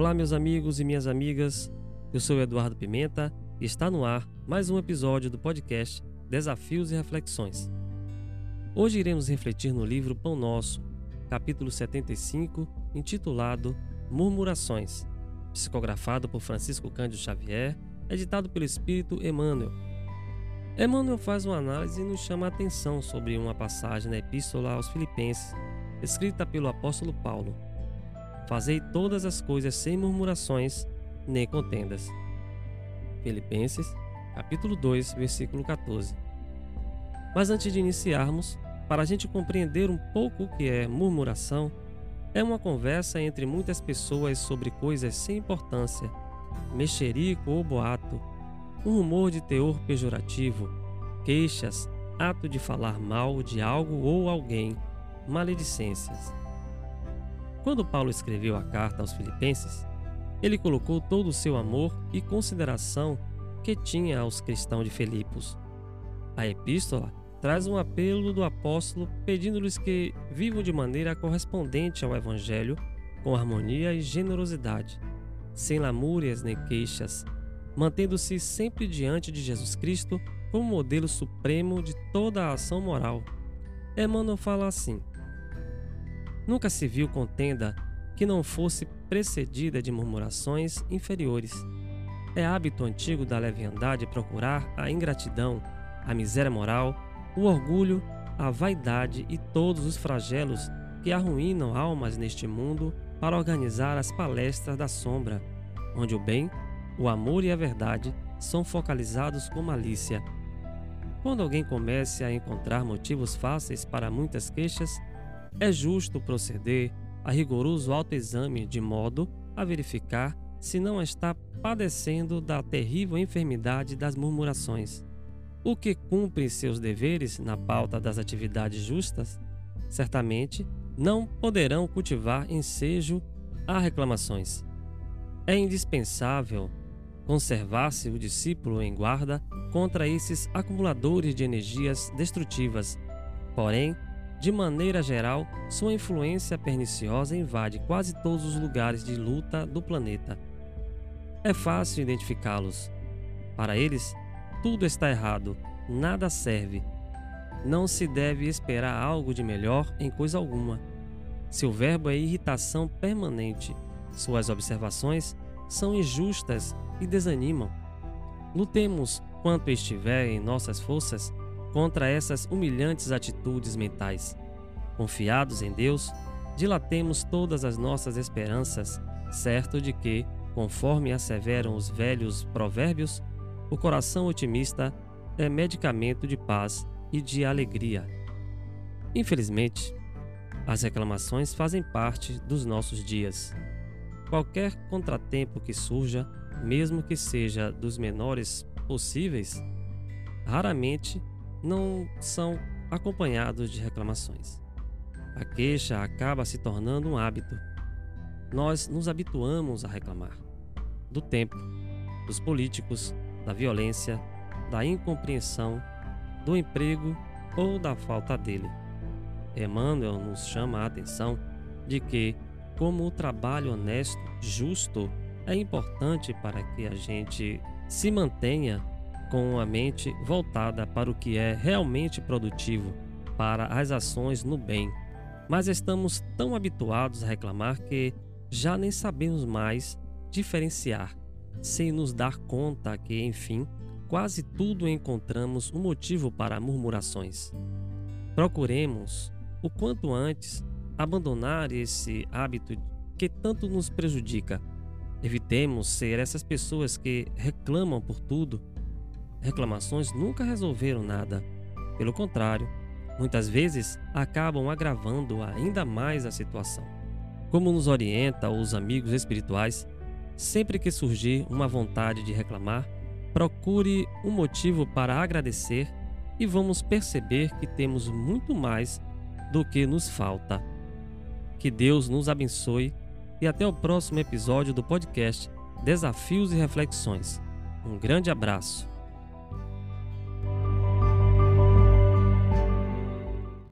Olá, meus amigos e minhas amigas. Eu sou Eduardo Pimenta e está no ar mais um episódio do podcast Desafios e Reflexões. Hoje iremos refletir no livro Pão Nosso, capítulo 75, intitulado Murmurações, psicografado por Francisco Cândido Xavier, editado pelo Espírito Emmanuel. Emmanuel faz uma análise e nos chama a atenção sobre uma passagem na Epístola aos Filipenses, escrita pelo apóstolo Paulo Fazei todas as coisas sem murmurações nem contendas. Filipenses, capítulo 2, versículo 14. Mas antes de iniciarmos, para a gente compreender um pouco o que é murmuração, é uma conversa entre muitas pessoas sobre coisas sem importância, mexerico ou boato, um rumor de teor pejorativo, queixas, ato de falar mal de algo ou alguém, maledicências. Quando Paulo escreveu a carta aos Filipenses, ele colocou todo o seu amor e consideração que tinha aos cristãos de Filipos. A epístola traz um apelo do apóstolo pedindo-lhes que vivam de maneira correspondente ao Evangelho, com harmonia e generosidade, sem lamúrias nem queixas, mantendo-se sempre diante de Jesus Cristo como modelo supremo de toda a ação moral. Emmanuel fala assim: Nunca se viu contenda que não fosse precedida de murmurações inferiores. É hábito antigo da leviandade procurar a ingratidão, a miséria moral, o orgulho, a vaidade e todos os flagelos que arruinam almas neste mundo para organizar as palestras da sombra, onde o bem, o amor e a verdade são focalizados com malícia. Quando alguém comece a encontrar motivos fáceis para muitas queixas, é justo proceder a rigoroso autoexame de modo a verificar se não está padecendo da terrível enfermidade das murmurações. O que cumpre seus deveres na pauta das atividades justas, certamente não poderão cultivar ensejo a reclamações. É indispensável conservar-se o discípulo em guarda contra esses acumuladores de energias destrutivas. Porém, de maneira geral, sua influência perniciosa invade quase todos os lugares de luta do planeta. É fácil identificá-los. Para eles, tudo está errado, nada serve. Não se deve esperar algo de melhor em coisa alguma. Seu verbo é irritação permanente. Suas observações são injustas e desanimam. Lutemos quanto estiver em nossas forças contra essas humilhantes atitudes mentais. Confiados em Deus, dilatemos todas as nossas esperanças, certo de que, conforme asseveram os velhos provérbios, o coração otimista é medicamento de paz e de alegria. Infelizmente, as reclamações fazem parte dos nossos dias. Qualquer contratempo que surja, mesmo que seja dos menores possíveis, raramente não são acompanhados de reclamações. A queixa acaba se tornando um hábito. Nós nos habituamos a reclamar do tempo, dos políticos, da violência, da incompreensão, do emprego ou da falta dele. Emmanuel nos chama a atenção de que, como o trabalho honesto, justo, é importante para que a gente se mantenha com a mente voltada para o que é realmente produtivo, para as ações no bem. Mas estamos tão habituados a reclamar que já nem sabemos mais diferenciar, sem nos dar conta que, enfim, quase tudo encontramos um motivo para murmurações. Procuremos, o quanto antes, abandonar esse hábito que tanto nos prejudica. Evitemos ser essas pessoas que reclamam por tudo reclamações nunca resolveram nada. Pelo contrário, muitas vezes acabam agravando ainda mais a situação. Como nos orienta os amigos espirituais, sempre que surgir uma vontade de reclamar, procure um motivo para agradecer e vamos perceber que temos muito mais do que nos falta. Que Deus nos abençoe e até o próximo episódio do podcast Desafios e Reflexões. Um grande abraço.